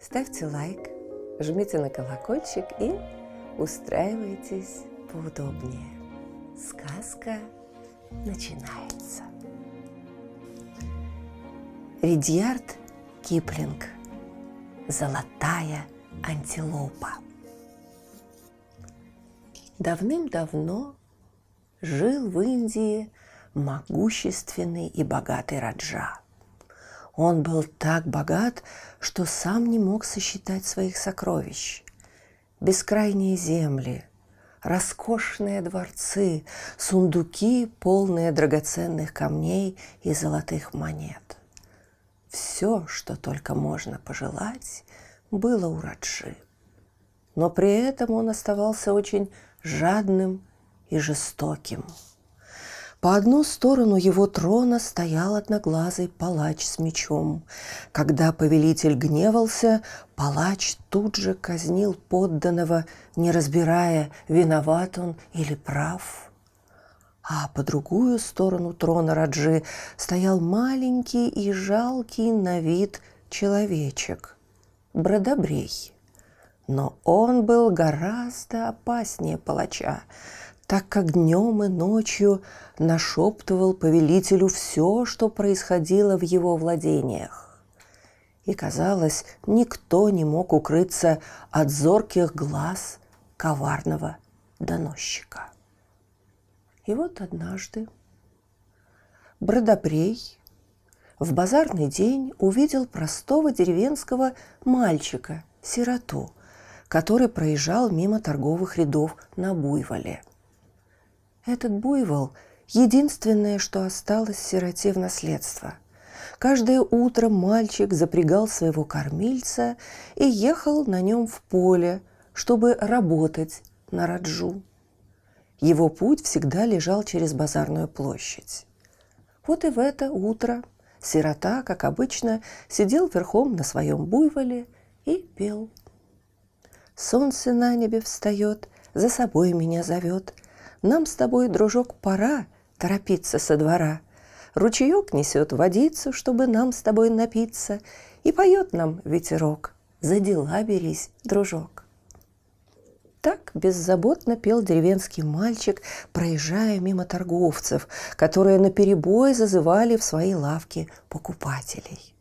Ставьте лайк, жмите на колокольчик и устраивайтесь поудобнее. Сказка начинается. Ридьярд Киплинг «Золотая антилопа». Давным-давно жил в Индии могущественный и богатый Раджа. Он был так богат, что сам не мог сосчитать своих сокровищ. Бескрайние земли, роскошные дворцы, сундуки, полные драгоценных камней и золотых монет. Все, что только можно пожелать, было у Раджи. Но при этом он оставался очень жадным и жестоким. По одну сторону его трона стоял одноглазый палач с мечом. Когда повелитель гневался, палач тут же казнил подданного, не разбирая, виноват он или прав. А по другую сторону трона Раджи стоял маленький и жалкий на вид человечек – Бродобрей. Но он был гораздо опаснее палача, так как днем и ночью нашептывал повелителю все, что происходило в его владениях. И, казалось, никто не мог укрыться от зорких глаз коварного доносчика. И вот однажды Бродобрей в базарный день увидел простого деревенского мальчика, сироту, который проезжал мимо торговых рядов на буйволе – этот буйвол – единственное, что осталось сироте в наследство. Каждое утро мальчик запрягал своего кормильца и ехал на нем в поле, чтобы работать на Раджу. Его путь всегда лежал через базарную площадь. Вот и в это утро сирота, как обычно, сидел верхом на своем буйволе и пел. Солнце на небе встает, за собой меня зовет – нам с тобой, дружок, пора торопиться со двора. Ручеек несет водицу, чтобы нам с тобой напиться, и поет нам ветерок. За дела берись, дружок. Так беззаботно пел деревенский мальчик, проезжая мимо торговцев, которые наперебой зазывали в свои лавки покупателей.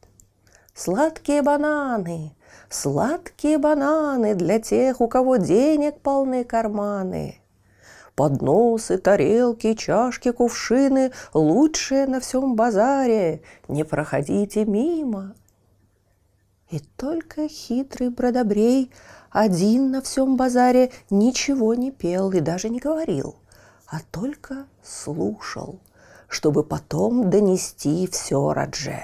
Сладкие бананы, сладкие бананы для тех, у кого денег полны карманы – Подносы, тарелки, чашки, кувшины – лучшие на всем базаре. Не проходите мимо. И только хитрый бродобрей один на всем базаре ничего не пел и даже не говорил, а только слушал, чтобы потом донести все Радже.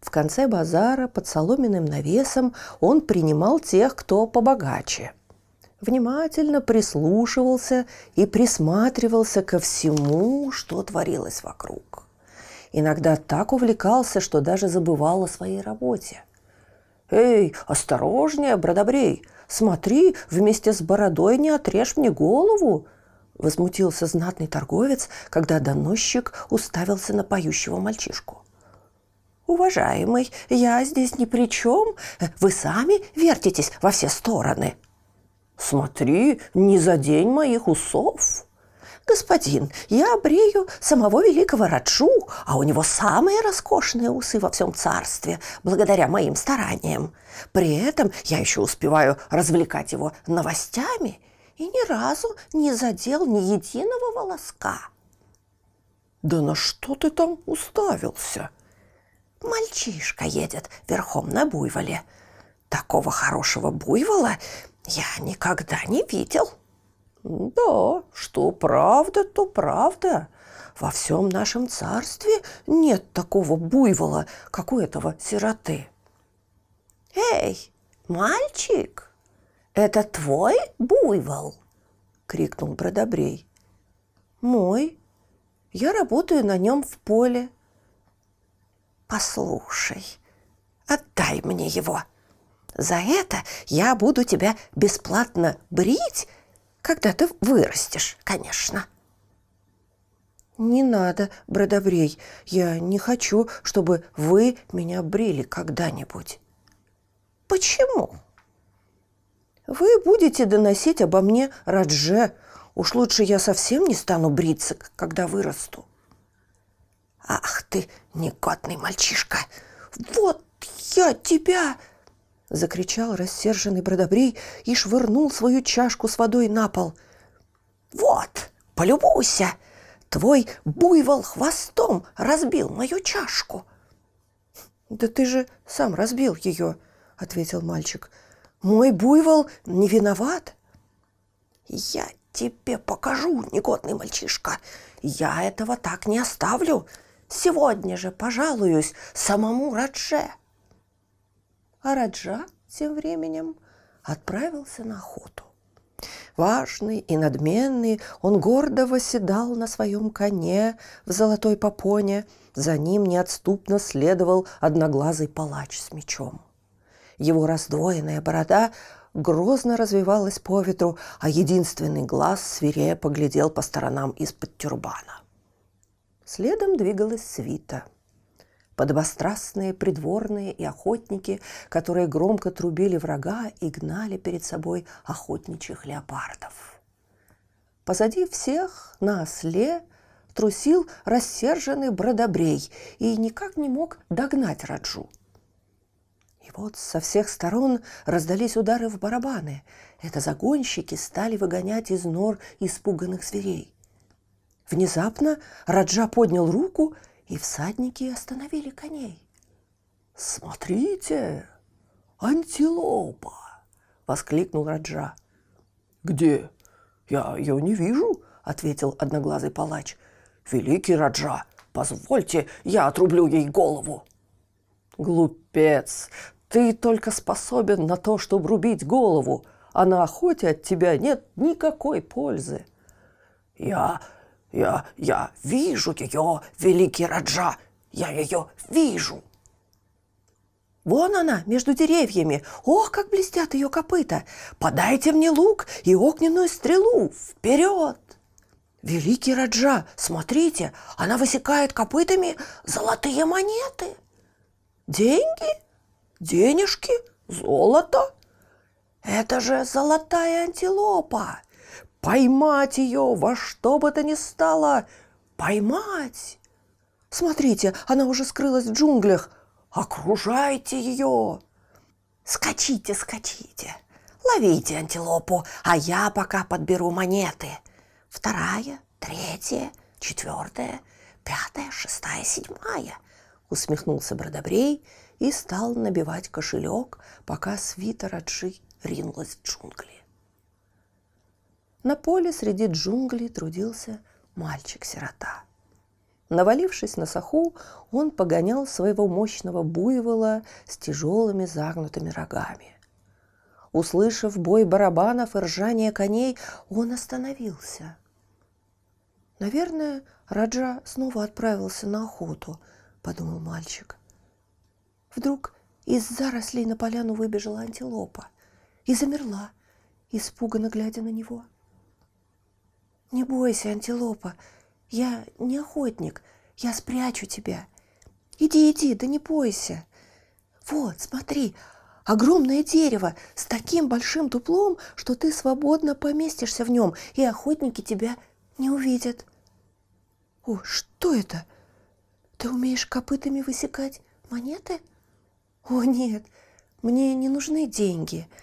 В конце базара под соломенным навесом он принимал тех, кто побогаче – внимательно прислушивался и присматривался ко всему, что творилось вокруг. Иногда так увлекался, что даже забывал о своей работе. «Эй, осторожнее, бродобрей! Смотри, вместе с бородой не отрежь мне голову!» Возмутился знатный торговец, когда доносчик уставился на поющего мальчишку. «Уважаемый, я здесь ни при чем. Вы сами вертитесь во все стороны», Смотри, не задень моих усов. Господин, я брею самого великого Раджу, а у него самые роскошные усы во всем царстве, благодаря моим стараниям. При этом я еще успеваю развлекать его новостями и ни разу не задел ни единого волоска. Да на что ты там уставился? Мальчишка едет верхом на буйволе. Такого хорошего буйвола я никогда не видел. Да, что правда, то правда. Во всем нашем царстве нет такого буйвола, как у этого сироты. Эй, Мальчик, это твой буйвол? крикнул Бродобрей. Мой. Я работаю на нем в поле. Послушай, отдай мне его. За это я буду тебя бесплатно брить, когда ты вырастешь, конечно. Не надо, Бродобрей, я не хочу, чтобы вы меня брили когда-нибудь. Почему? Вы будете доносить обо мне Радже. Уж лучше я совсем не стану бриться, когда вырасту. Ах ты, негодный мальчишка! Вот я тебя! Закричал рассерженный Бродобрей и швырнул свою чашку с водой на пол. Вот, полюбуйся! Твой буйвол хвостом разбил мою чашку. Да ты же сам разбил ее, ответил мальчик. Мой буйвол не виноват. Я тебе покажу, негодный мальчишка. Я этого так не оставлю. Сегодня же пожалуюсь самому Радже. А Раджа тем временем отправился на охоту. Важный и надменный, он гордо восседал на своем коне в золотой попоне. За ним неотступно следовал одноглазый палач с мечом. Его раздвоенная борода грозно развивалась по ветру, а единственный глаз свирепо глядел по сторонам из-под тюрбана. Следом двигалась свита – подобострастные придворные и охотники, которые громко трубили врага и гнали перед собой охотничьих леопардов. Позади всех на осле трусил рассерженный бродобрей и никак не мог догнать Раджу. И вот со всех сторон раздались удары в барабаны. Это загонщики стали выгонять из нор испуганных зверей. Внезапно Раджа поднял руку и всадники остановили коней. «Смотрите, антилопа!» — воскликнул Раджа. «Где? Я ее не вижу», — ответил одноглазый палач. «Великий Раджа, позвольте, я отрублю ей голову». «Глупец, ты только способен на то, чтобы рубить голову, а на охоте от тебя нет никакой пользы». «Я я, я вижу ее, великий Раджа, я ее вижу. Вон она, между деревьями. Ох, как блестят ее копыта! Подайте мне лук и огненную стрелу! Вперед! Великий Раджа, смотрите, она высекает копытами золотые монеты. Деньги? Денежки? Золото? Это же золотая антилопа! Поймать ее во что бы то ни стало! Поймать! Смотрите, она уже скрылась в джунглях. Окружайте ее! Скачите, скачите! Ловите антилопу, а я пока подберу монеты. Вторая, третья, четвертая, пятая, шестая, седьмая. Усмехнулся Бродобрей и стал набивать кошелек, пока свита Раджи ринулась в джунгли. На поле среди джунглей трудился мальчик-сирота. Навалившись на саху, он погонял своего мощного буйвола с тяжелыми загнутыми рогами. Услышав бой барабанов и ржание коней, он остановился. «Наверное, Раджа снова отправился на охоту», — подумал мальчик. Вдруг из зарослей на поляну выбежала антилопа и замерла, испуганно глядя на него — не бойся, антилопа, я не охотник, я спрячу тебя. Иди, иди, да не бойся. Вот, смотри, огромное дерево с таким большим дуплом, что ты свободно поместишься в нем, и охотники тебя не увидят. О, что это? Ты умеешь копытами высекать монеты? О, нет, мне не нужны деньги –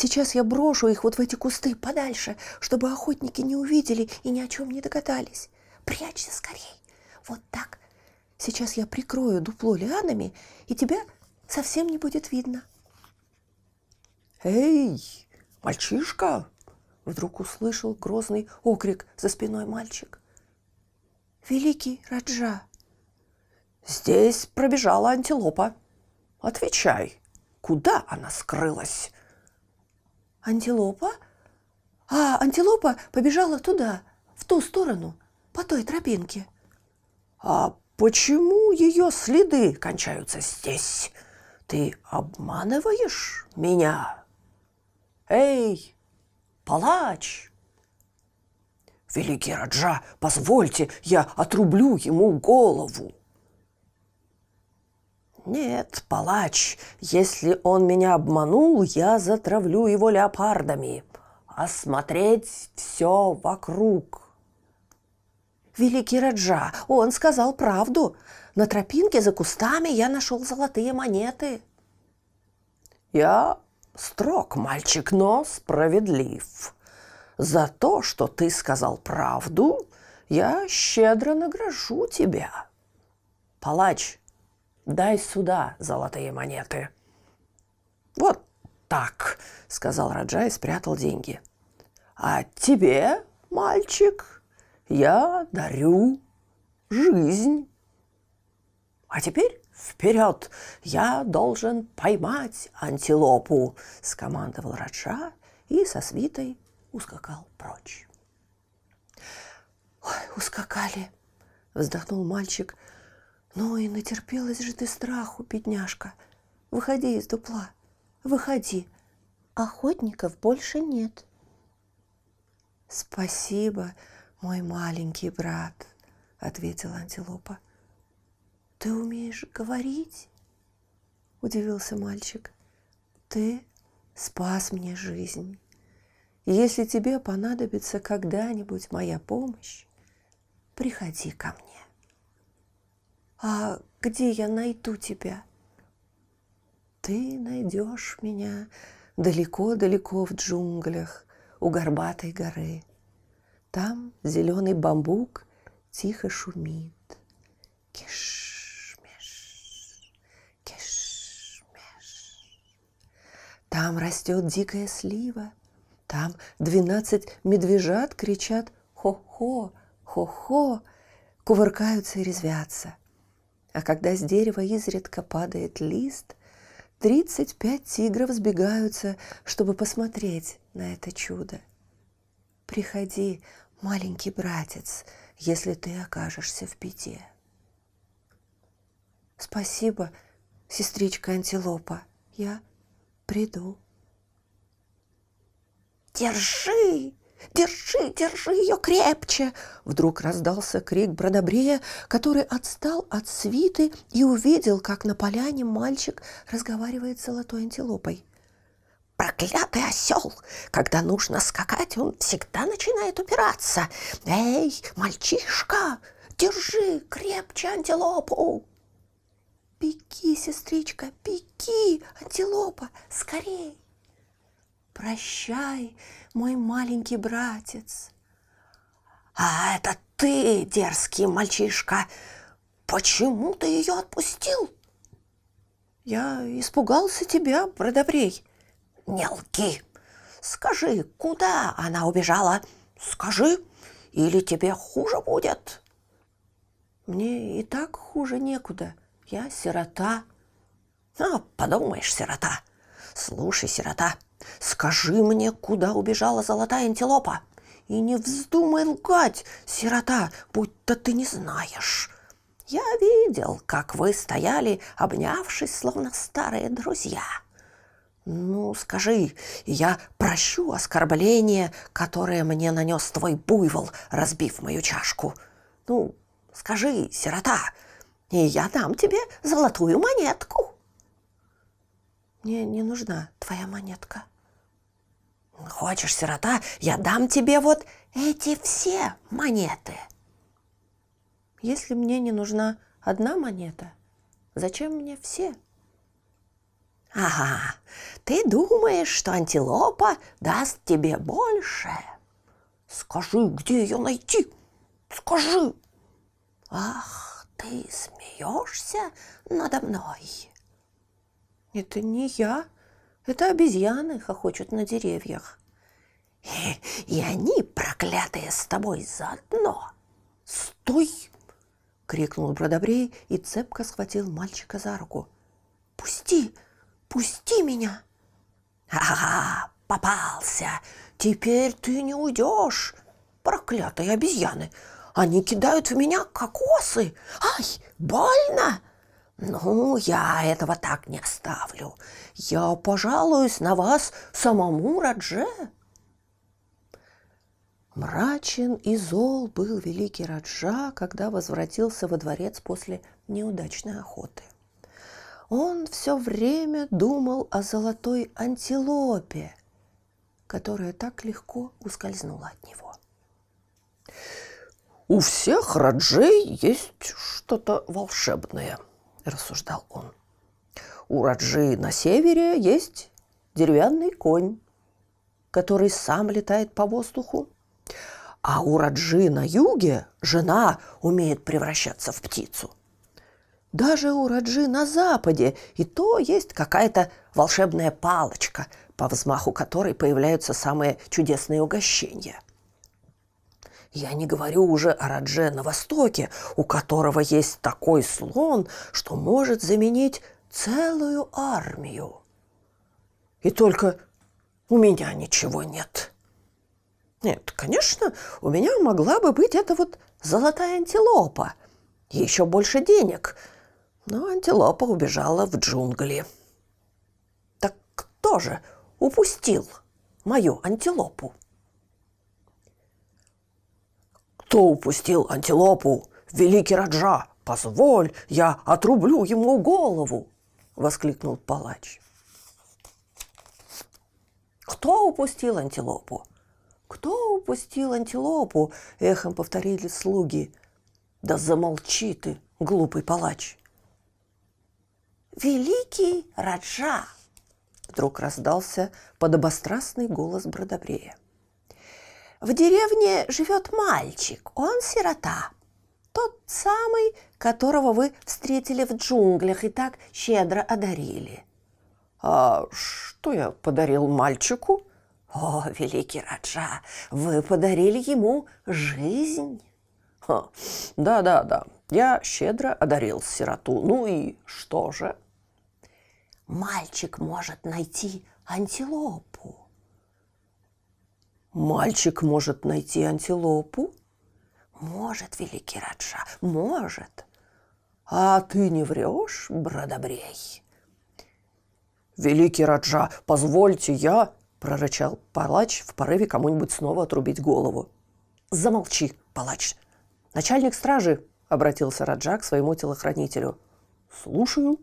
Сейчас я брошу их вот в эти кусты подальше, чтобы охотники не увидели и ни о чем не догадались. Прячься скорей. Вот так. Сейчас я прикрою дупло лианами, и тебя совсем не будет видно. «Эй, мальчишка!» Вдруг услышал грозный окрик за спиной мальчик. «Великий Раджа!» «Здесь пробежала антилопа. Отвечай, куда она скрылась? Антилопа? А антилопа побежала туда, в ту сторону, по той тропинке. А почему ее следы кончаются здесь? Ты обманываешь меня? Эй, палач! Великий Раджа, позвольте, я отрублю ему голову. Нет, палач, если он меня обманул, я затравлю его леопардами. Осмотреть все вокруг. Великий Раджа, он сказал правду. На тропинке за кустами я нашел золотые монеты. Я строг, мальчик, но справедлив. За то, что ты сказал правду, я щедро награжу тебя. Палач, дай сюда золотые монеты. Вот так, сказал Раджа и спрятал деньги. А тебе, мальчик, я дарю жизнь. А теперь вперед! Я должен поймать антилопу!» – скомандовал Раджа и со свитой ускакал прочь. «Ой, ускакали!» – вздохнул мальчик. «Ну и натерпелась же ты страху, бедняжка! Выходи из дупла, выходи! Охотников больше нет!» «Спасибо!» «Мой маленький брат», — ответила антилопа. «Ты умеешь говорить?» — удивился мальчик. «Ты спас мне жизнь. Если тебе понадобится когда-нибудь моя помощь, приходи ко мне». «А где я найду тебя?» «Ты найдешь меня далеко-далеко в джунглях у горбатой горы», там зеленый бамбук тихо шумит. Киш-миш, киш-миш. Там растет дикая слива. Там двенадцать медвежат кричат «Хо-хо! Хо-хо!» кувыркаются и резвятся. А когда с дерева изредка падает лист, тридцать пять тигров сбегаются, чтобы посмотреть на это чудо. Приходи, маленький братец, если ты окажешься в беде. Спасибо, сестричка Антилопа, я приду. Держи, держи, держи ее крепче! Вдруг раздался крик Бродобрея, который отстал от свиты и увидел, как на поляне мальчик разговаривает с золотой антилопой. Проклятый осел! Когда нужно скакать, он всегда начинает упираться. Эй, мальчишка, держи крепче антилопу! Беги, сестричка, беги, антилопа, скорей! Прощай, мой маленький братец. А это ты, дерзкий мальчишка, почему ты ее отпустил? Я испугался тебя, Бродобрей. Не лги. Скажи, куда она убежала? Скажи, или тебе хуже будет? Мне и так хуже некуда. Я сирота. А, подумаешь, сирота. Слушай, сирота, скажи мне, куда убежала золотая антилопа? И не вздумай лгать, сирота, будто ты не знаешь. Я видел, как вы стояли, обнявшись, словно старые друзья. Ну, скажи, я прощу оскорбление, которое мне нанес твой буйвол, разбив мою чашку. Ну, скажи, сирота, и я дам тебе золотую монетку. Мне не нужна твоя монетка. Хочешь, сирота, я дам тебе вот эти все монеты. Если мне не нужна одна монета, зачем мне все? — Ага, ты думаешь, что антилопа даст тебе больше? Скажи, где ее найти? Скажи. Ах, ты смеешься надо мной? Это не я, это обезьяны хохочут на деревьях. И, и они, проклятые, с тобой заодно. Стой! крикнул Бродобрей и цепко схватил мальчика за руку. Пусти! Пусти меня!» «Ага, попался! Теперь ты не уйдешь! Проклятые обезьяны! Они кидают в меня кокосы! Ай, больно!» «Ну, я этого так не оставлю. Я пожалуюсь на вас самому Радже». Мрачен и зол был великий Раджа, когда возвратился во дворец после неудачной охоты. Он все время думал о золотой антилопе, которая так легко ускользнула от него. «У всех Раджей есть что-то волшебное», – рассуждал он. «У Раджи на севере есть деревянный конь, который сам летает по воздуху. А у Раджи на юге жена умеет превращаться в птицу. Даже у Раджи на западе и то есть какая-то волшебная палочка, по взмаху которой появляются самые чудесные угощения. Я не говорю уже о Радже на востоке, у которого есть такой слон, что может заменить целую армию. И только у меня ничего нет. Нет, конечно, у меня могла бы быть эта вот золотая антилопа. Еще больше денег. Но антилопа убежала в джунгли. Так кто же упустил мою антилопу? Кто упустил антилопу? Великий Раджа, позволь, я отрублю ему голову, воскликнул палач. Кто упустил антилопу? «Кто упустил антилопу?» – эхом повторили слуги. «Да замолчи ты, глупый палач!» «Великий Раджа!» – вдруг раздался подобострастный голос Бродобрея. «В деревне живет мальчик, он сирота, тот самый, которого вы встретили в джунглях и так щедро одарили». «А что я подарил мальчику?» О, великий Раджа, вы подарили ему жизнь. Да, да, да. Я щедро одарил сироту. Ну и что же? Мальчик может найти антилопу. Мальчик может найти антилопу? Может, великий Раджа, может. А ты не врешь, Бродобрей? Великий Раджа, позвольте, я – прорычал палач в порыве кому-нибудь снова отрубить голову. «Замолчи, палач!» «Начальник стражи!» – обратился Раджа к своему телохранителю. «Слушаю».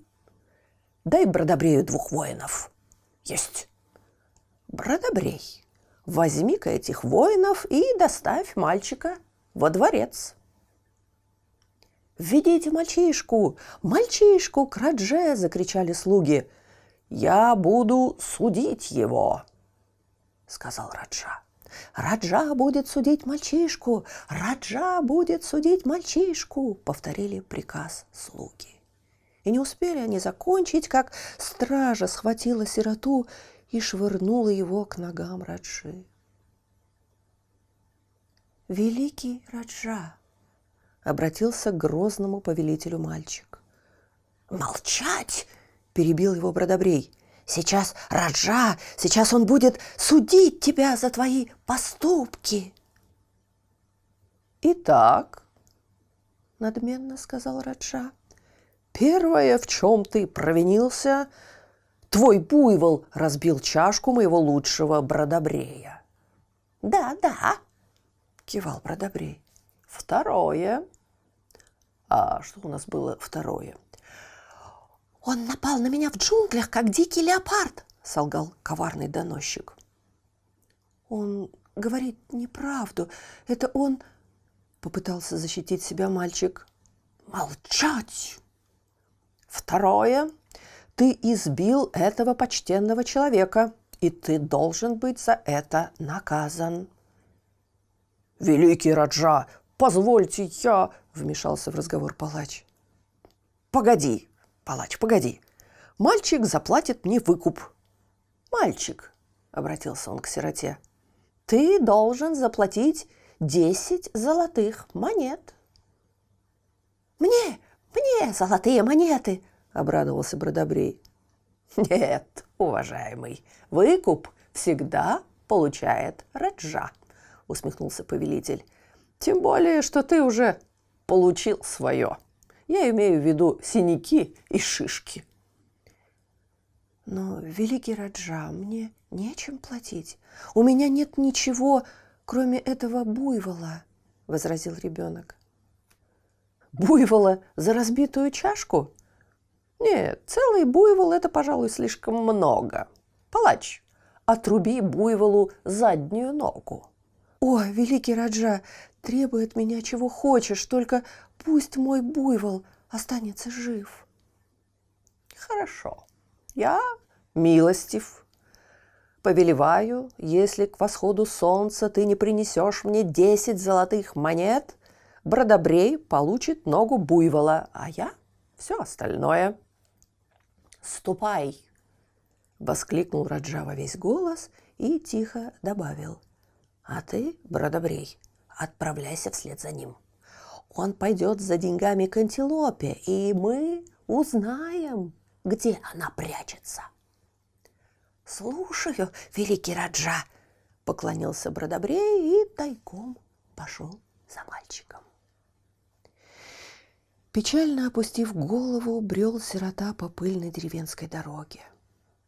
«Дай Бродобрею двух воинов». «Есть». «Бродобрей, возьми-ка этих воинов и доставь мальчика во дворец». «Введите мальчишку! Мальчишку к Радже!» – закричали слуги. «Я буду судить его!» — сказал Раджа. «Раджа будет судить мальчишку! Раджа будет судить мальчишку!» — повторили приказ слуги. И не успели они закончить, как стража схватила сироту и швырнула его к ногам Раджи. «Великий Раджа!» — обратился к грозному повелителю мальчик. «Молчать!» — перебил его Бродобрей — Сейчас Раджа, сейчас он будет судить тебя за твои поступки. Итак, надменно сказал Раджа, первое, в чем ты провинился, твой буйвол разбил чашку моего лучшего бродобрея. Да, да, кивал бродобрей. Второе. А что у нас было второе? «Он напал на меня в джунглях, как дикий леопард», — солгал коварный доносчик. «Он говорит неправду. Это он...» — попытался защитить себя мальчик. «Молчать!» «Второе. Ты избил этого почтенного человека, и ты должен быть за это наказан». «Великий Раджа, позвольте я...» — вмешался в разговор палач. «Погоди, Палач, погоди. Мальчик заплатит мне выкуп. Мальчик, обратился он к сироте, ты должен заплатить десять золотых монет. Мне, мне золотые монеты, обрадовался Бродобрей. Нет, уважаемый, выкуп всегда получает Раджа, усмехнулся повелитель. Тем более, что ты уже получил свое. Я имею в виду синяки и шишки. Но, великий Раджа, мне нечем платить. У меня нет ничего, кроме этого буйвола, возразил ребенок. Буйвола за разбитую чашку? Нет, целый буйвол – это, пожалуй, слишком много. Палач, отруби буйволу заднюю ногу. О, великий Раджа, требуй от меня чего хочешь, только пусть мой буйвол останется жив. Хорошо, я милостив. Повелеваю, если к восходу солнца ты не принесешь мне десять золотых монет, Бродобрей получит ногу буйвола, а я все остальное. «Ступай!» – воскликнул Раджа во весь голос и тихо добавил. «А ты, Бродобрей, отправляйся вслед за ним. Он пойдет за деньгами к антилопе, и мы узнаем, где она прячется». «Слушаю, великий Раджа!» – поклонился Бродобрей и тайком пошел за мальчиком. Печально опустив голову, брел сирота по пыльной деревенской дороге.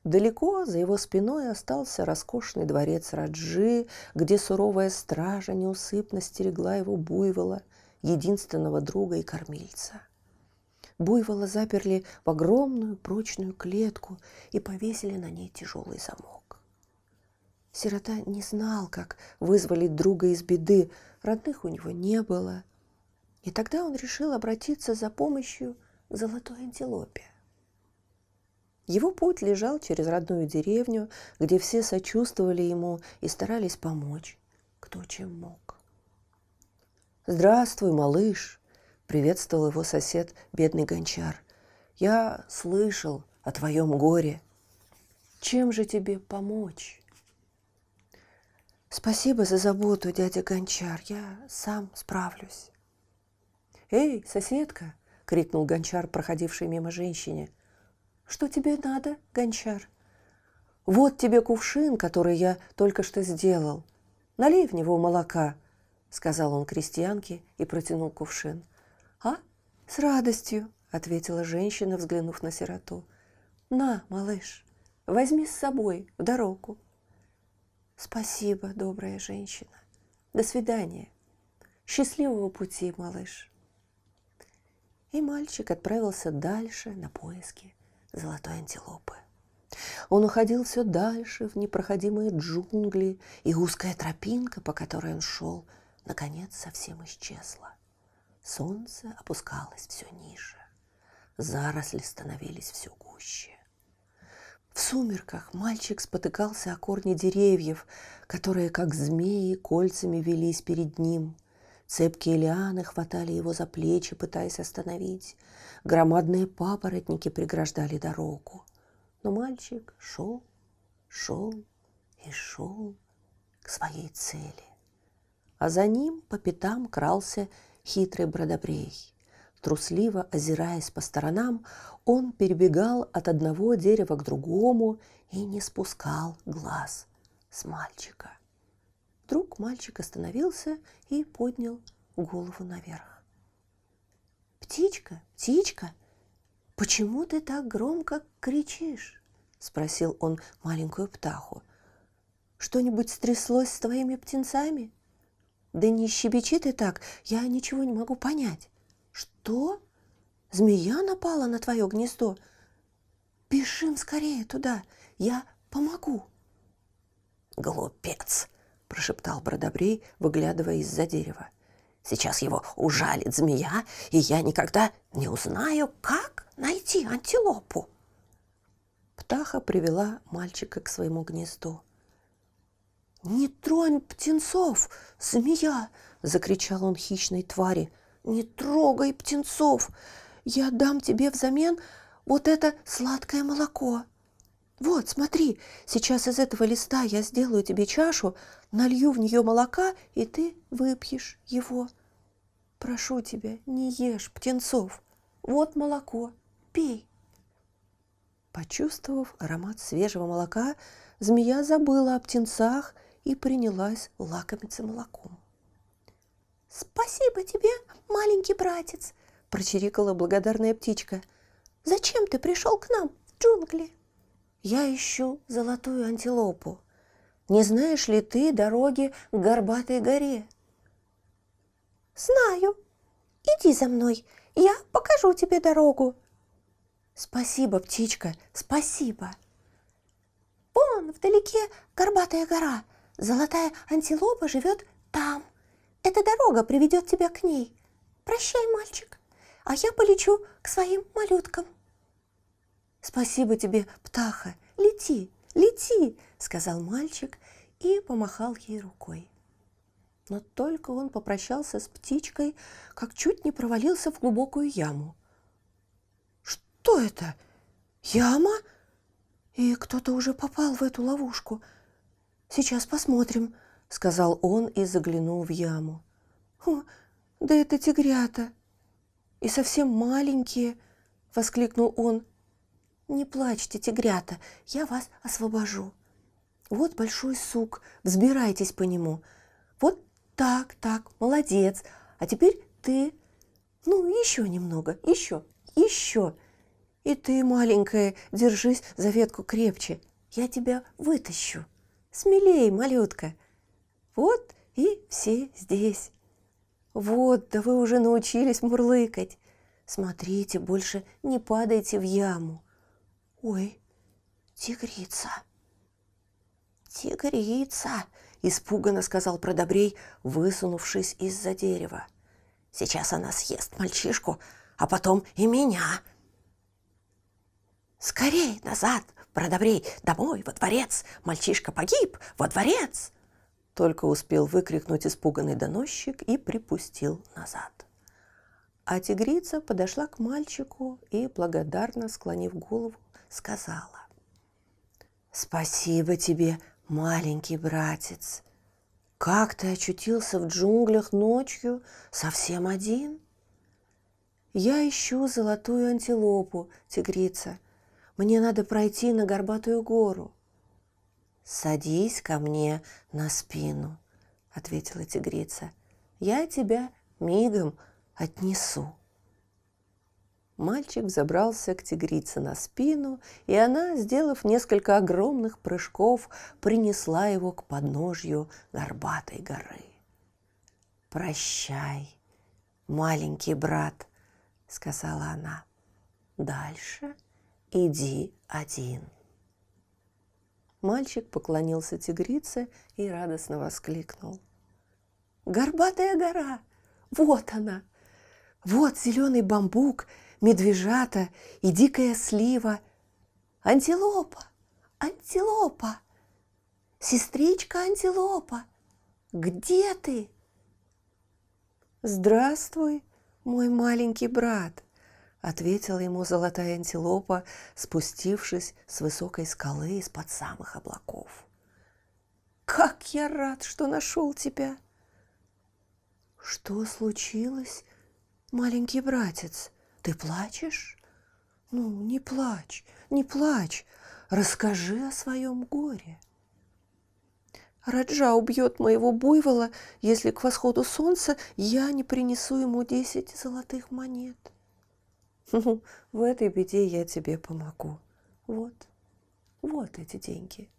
Далеко за его спиной остался роскошный дворец Раджи, где суровая стража неусыпно стерегла его буйвола, единственного друга и кормильца. Буйвола заперли в огромную прочную клетку и повесили на ней тяжелый замок. Сирота не знал, как вызволить друга из беды, родных у него не было – и тогда он решил обратиться за помощью к золотой антилопе. Его путь лежал через родную деревню, где все сочувствовали ему и старались помочь, кто чем мог. «Здравствуй, малыш!» — приветствовал его сосед, бедный гончар. «Я слышал о твоем горе. Чем же тебе помочь?» «Спасибо за заботу, дядя Гончар. Я сам справлюсь». «Эй, соседка!» — крикнул гончар, проходивший мимо женщине. «Что тебе надо, гончар?» «Вот тебе кувшин, который я только что сделал. Налей в него молока», — сказал он крестьянке и протянул кувшин. «А? С радостью», — ответила женщина, взглянув на сироту. «На, малыш, возьми с собой в дорогу». «Спасибо, добрая женщина. До свидания. Счастливого пути, малыш» и мальчик отправился дальше на поиски золотой антилопы. Он уходил все дальше в непроходимые джунгли, и узкая тропинка, по которой он шел, наконец совсем исчезла. Солнце опускалось все ниже, заросли становились все гуще. В сумерках мальчик спотыкался о корни деревьев, которые, как змеи, кольцами велись перед ним – Цепкие лианы хватали его за плечи, пытаясь остановить. Громадные папоротники преграждали дорогу. Но мальчик шел, шел и шел к своей цели. А за ним по пятам крался хитрый бродобрей. Трусливо озираясь по сторонам, он перебегал от одного дерева к другому и не спускал глаз с мальчика. Вдруг мальчик остановился и поднял голову наверх. «Птичка, птичка, почему ты так громко кричишь?» – спросил он маленькую птаху. «Что-нибудь стряслось с твоими птенцами?» «Да не щебечи ты так, я ничего не могу понять». «Что? Змея напала на твое гнездо?» «Бежим скорее туда, я помогу». «Глупец!» – прошептал Бродобрей, выглядывая из-за дерева. «Сейчас его ужалит змея, и я никогда не узнаю, как найти антилопу». Птаха привела мальчика к своему гнезду. «Не тронь птенцов, змея!» – закричал он хищной твари. «Не трогай птенцов! Я дам тебе взамен вот это сладкое молоко!» Вот, смотри, сейчас из этого листа я сделаю тебе чашу, налью в нее молока, и ты выпьешь его. Прошу тебя, не ешь птенцов. Вот молоко, пей. Почувствовав аромат свежего молока, змея забыла о птенцах и принялась лакомиться молоком. «Спасибо тебе, маленький братец!» – прочирикала благодарная птичка. «Зачем ты пришел к нам в джунгли?» «Я ищу золотую антилопу. Не знаешь ли ты дороги к Горбатой горе?» «Знаю. Иди за мной, я покажу тебе дорогу», Спасибо, птичка, спасибо. Вон вдалеке горбатая гора. Золотая антилопа живет там. Эта дорога приведет тебя к ней. Прощай, мальчик, а я полечу к своим малюткам. Спасибо тебе, птаха. Лети, лети, сказал мальчик и помахал ей рукой. Но только он попрощался с птичкой, как чуть не провалился в глубокую яму – что это? Яма? И кто-то уже попал в эту ловушку. Сейчас посмотрим, сказал он и заглянул в яму. О, да это тигрята. И совсем маленькие, воскликнул он. Не плачьте, тигрята, я вас освобожу. Вот большой сук, взбирайтесь по нему. Вот так, так, молодец. А теперь ты. Ну, еще немного, еще, еще. И ты, маленькая, держись за ветку крепче. Я тебя вытащу. Смелей, малютка. Вот и все здесь. Вот, да вы уже научились мурлыкать. Смотрите, больше не падайте в яму. Ой, тигрица. Тигрица, испуганно сказал Продобрей, высунувшись из-за дерева. Сейчас она съест мальчишку, а потом и меня. «Скорей назад, продобрей, домой, во дворец! Мальчишка погиб, во дворец!» Только успел выкрикнуть испуганный доносчик и припустил назад. А тигрица подошла к мальчику и, благодарно склонив голову, сказала. «Спасибо тебе, маленький братец! Как ты очутился в джунглях ночью совсем один?» «Я ищу золотую антилопу, тигрица», мне надо пройти на горбатую гору. Садись ко мне на спину, ответила тигрица. Я тебя мигом отнесу. Мальчик забрался к тигрице на спину, и она, сделав несколько огромных прыжков, принесла его к подножью горбатой горы. «Прощай, маленький брат», — сказала она. «Дальше иди один. Мальчик поклонился тигрице и радостно воскликнул. Горбатая гора! Вот она! Вот зеленый бамбук, медвежата и дикая слива. Антилопа! Антилопа! Сестричка антилопа! Где ты? Здравствуй, мой маленький брат, ответила ему золотая антилопа, спустившись с высокой скалы из-под самых облаков. «Как я рад, что нашел тебя!» «Что случилось, маленький братец? Ты плачешь?» «Ну, не плачь, не плачь, расскажи о своем горе». Раджа убьет моего буйвола, если к восходу солнца я не принесу ему десять золотых монет. Ну, в этой беде я тебе помогу. Вот, вот эти деньги.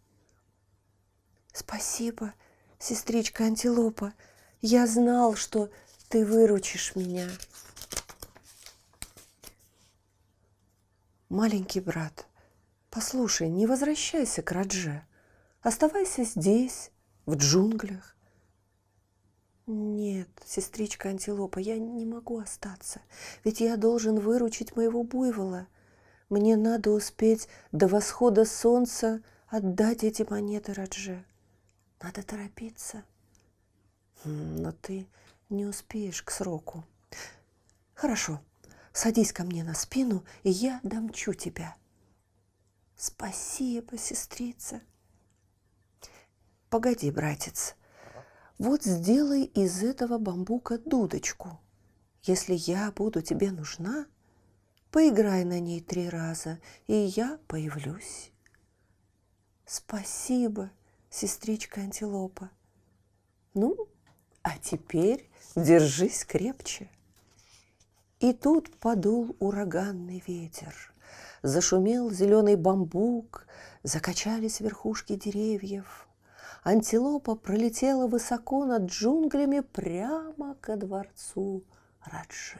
Спасибо, сестричка Антилопа. Я знал, что ты выручишь меня. Маленький брат, послушай, не возвращайся к Радже. Оставайся здесь, в джунглях. Нет, сестричка Антилопа, я не могу остаться, ведь я должен выручить моего буйвола. Мне надо успеть до восхода солнца отдать эти монеты Радже. Надо торопиться. Хм, но ты не успеешь к сроку. Хорошо, садись ко мне на спину, и я домчу тебя. Спасибо, сестрица. Погоди, братец, вот сделай из этого бамбука дудочку. Если я буду тебе нужна, Поиграй на ней три раза, и я появлюсь. Спасибо, сестричка антилопа. Ну, а теперь держись крепче. И тут подул ураганный ветер. Зашумел зеленый бамбук, закачались верхушки деревьев. Антилопа пролетела высоко над джунглями прямо ко дворцу Раджи.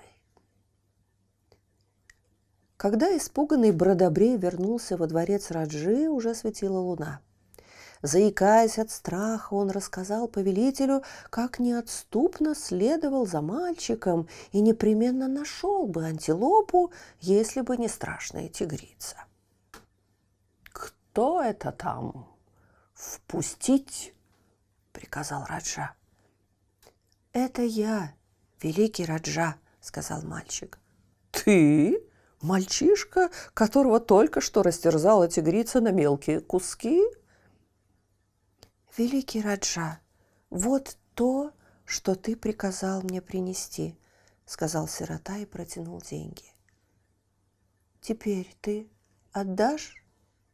Когда испуганный Бродобрей вернулся во дворец Раджи, уже светила луна. Заикаясь от страха, он рассказал повелителю, как неотступно следовал за мальчиком и непременно нашел бы антилопу, если бы не страшная тигрица. «Кто это там? Впустить?» — приказал Раджа. «Это я, великий Раджа», — сказал мальчик. «Ты?» Мальчишка, которого только что растерзала тигрица на мелкие куски? Великий Раджа, вот то, что ты приказал мне принести, сказал сирота и протянул деньги. Теперь ты отдашь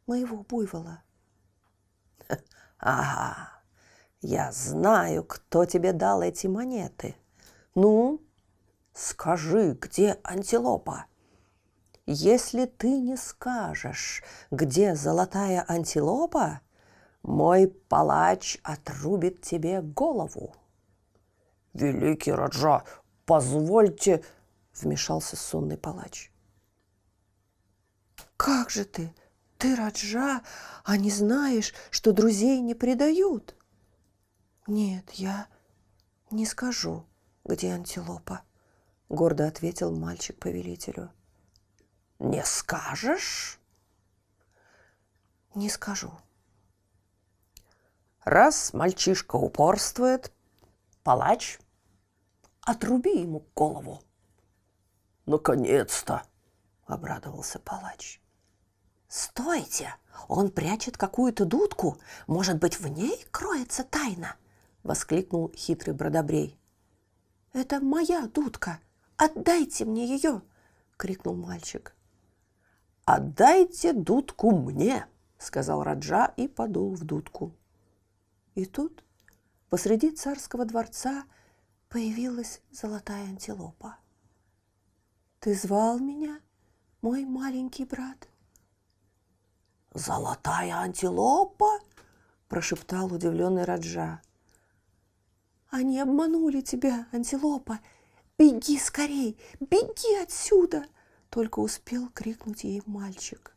моего буйвола? Ага, я знаю, кто тебе дал эти монеты. Ну, скажи, где антилопа? Если ты не скажешь, где золотая антилопа, мой палач отрубит тебе голову. Великий Раджа, позвольте, вмешался сонный палач. Как же ты? Ты Раджа, а не знаешь, что друзей не предают? Нет, я не скажу, где антилопа, гордо ответил мальчик повелителю. Не скажешь? Не скажу. Раз мальчишка упорствует, палач, отруби ему голову. Наконец-то, обрадовался палач. Стойте! Он прячет какую-то дудку. Может быть, в ней кроется тайна? Воскликнул хитрый бродобрей. Это моя дудка. Отдайте мне ее! крикнул мальчик. «Отдайте дудку мне!» — сказал Раджа и подул в дудку. И тут посреди царского дворца появилась золотая антилопа. «Ты звал меня, мой маленький брат?» «Золотая антилопа?» — прошептал удивленный Раджа. «Они обманули тебя, антилопа! Беги скорей! Беги отсюда!» только успел крикнуть ей мальчик.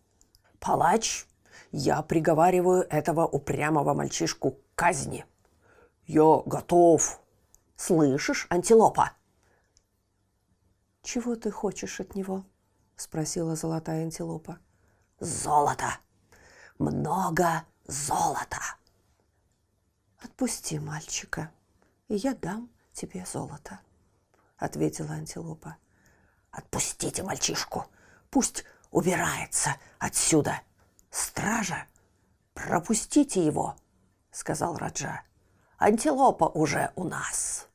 «Палач, я приговариваю этого упрямого мальчишку казни. Я готов. Слышишь, антилопа?» «Чего ты хочешь от него?» – спросила золотая антилопа. «Золото! Много золота!» «Отпусти мальчика, и я дам тебе золото», – ответила антилопа. Отпустите мальчишку, пусть убирается отсюда. Стража, пропустите его, сказал Раджа. Антилопа уже у нас.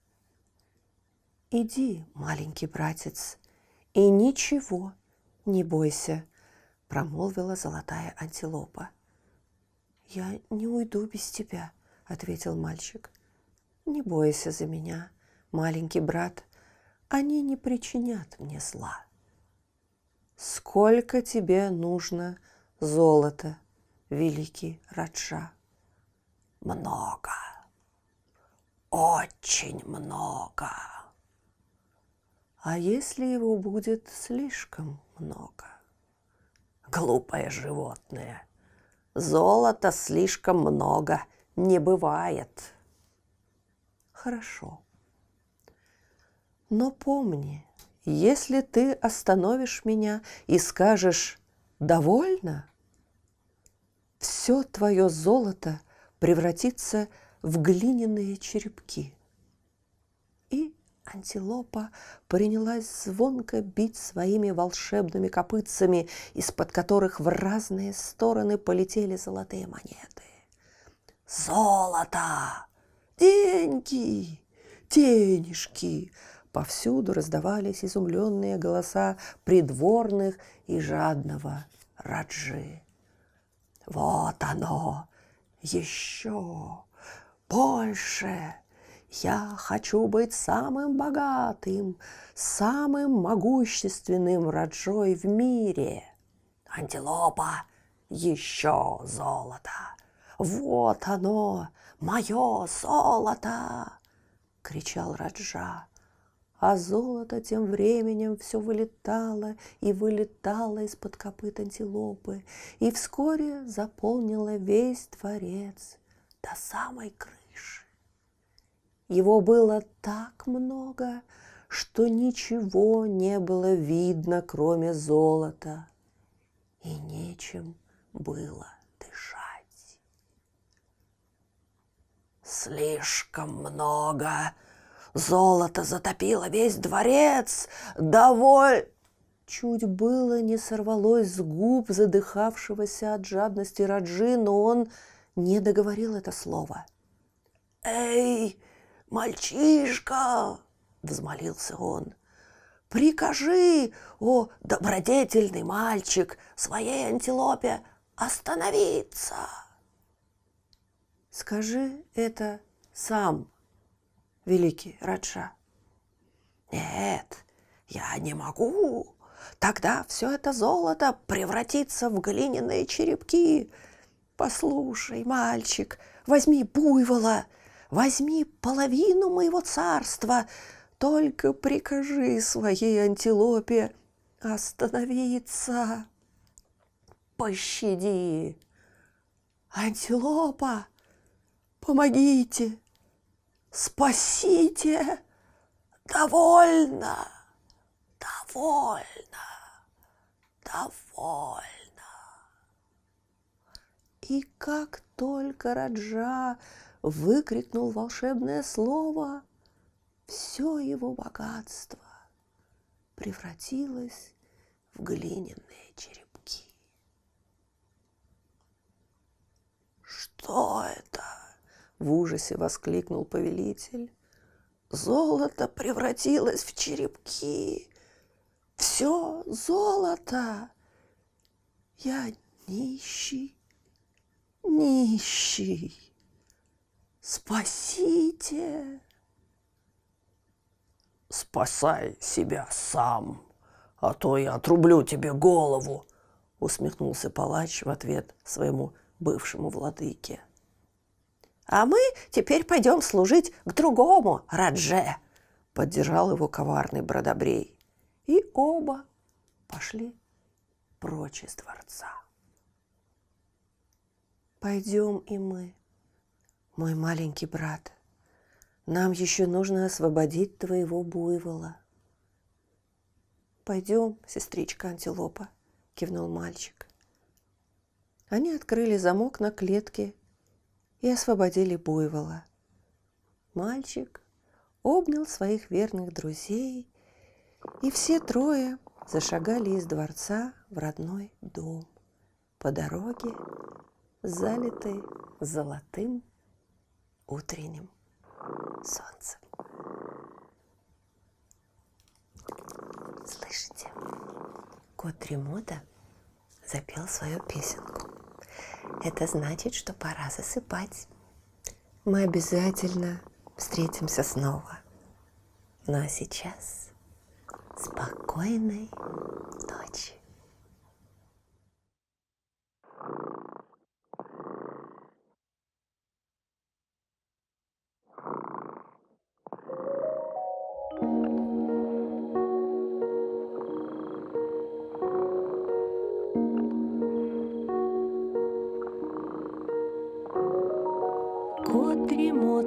Иди, маленький братец, и ничего не бойся, промолвила золотая антилопа. Я не уйду без тебя, ответил мальчик. Не бойся за меня, маленький брат, они не причинят мне зла. Сколько тебе нужно золота, великий Раджа? Много, очень много. А если его будет слишком много? Глупое животное. Золота слишком много не бывает. Хорошо. Но помни, если ты остановишь меня и скажешь «довольно», все твое золото превратится в глиняные черепки. И антилопа принялась звонко бить своими волшебными копытцами, из-под которых в разные стороны полетели золотые монеты. «Золото! Деньги! Денежки!» Повсюду раздавались изумленные голоса придворных и жадного Раджи. «Вот оно! Еще! Больше! Я хочу быть самым богатым, самым могущественным Раджой в мире! Антилопа! Еще золото! Вот оно! Мое золото!» — кричал Раджа а золото тем временем все вылетало и вылетало из-под копыт антилопы, и вскоре заполнило весь дворец до самой крыши. Его было так много, что ничего не было видно, кроме золота, и нечем было дышать. Слишком много Золото затопило весь дворец. Доволь... Чуть было не сорвалось с губ задыхавшегося от жадности Раджи, но он не договорил это слово. «Эй, мальчишка!» — взмолился он. «Прикажи, о, добродетельный мальчик, своей антилопе остановиться!» «Скажи это сам», великий Раджа. Нет, я не могу. Тогда все это золото превратится в глиняные черепки. Послушай, мальчик, возьми буйвола, возьми половину моего царства, только прикажи своей антилопе остановиться. Пощади. Антилопа, помогите, Спасите! Довольно! Довольно! Довольно! И как только Раджа выкрикнул волшебное слово, все его богатство превратилось в глиняные черепки. Что это? В ужасе воскликнул повелитель. Золото превратилось в черепки. Все золото. Я нищий, нищий. Спасите. Спасай себя сам, а то я отрублю тебе голову, усмехнулся палач в ответ своему бывшему владыке. А мы теперь пойдем служить к другому Радже, поддержал его коварный Бродобрей. И оба пошли прочь из дворца. Пойдем и мы, мой маленький брат. Нам еще нужно освободить твоего буйвола. Пойдем, сестричка Антилопа, кивнул мальчик. Они открыли замок на клетке и освободили буйвола. Мальчик обнял своих верных друзей, и все трое зашагали из дворца в родной дом по дороге, залитой золотым утренним солнцем. Слышите, кот Тремота запел свою песенку. Это значит, что пора засыпать. Мы обязательно встретимся снова. Ну а сейчас спокойной ночи.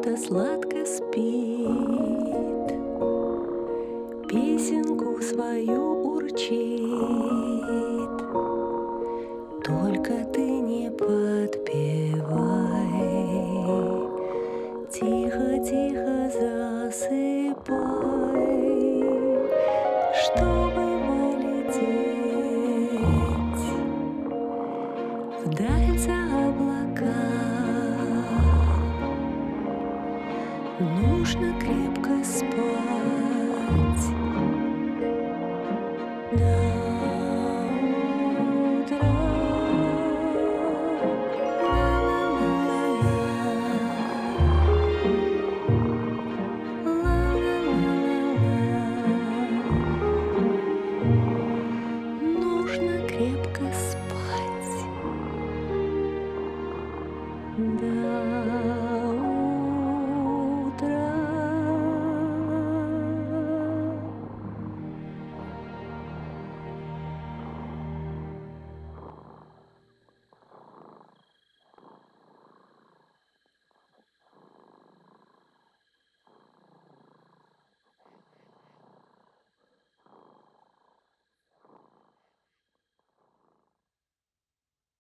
Дремота сладко спит, Песенку свою урчит. Только ты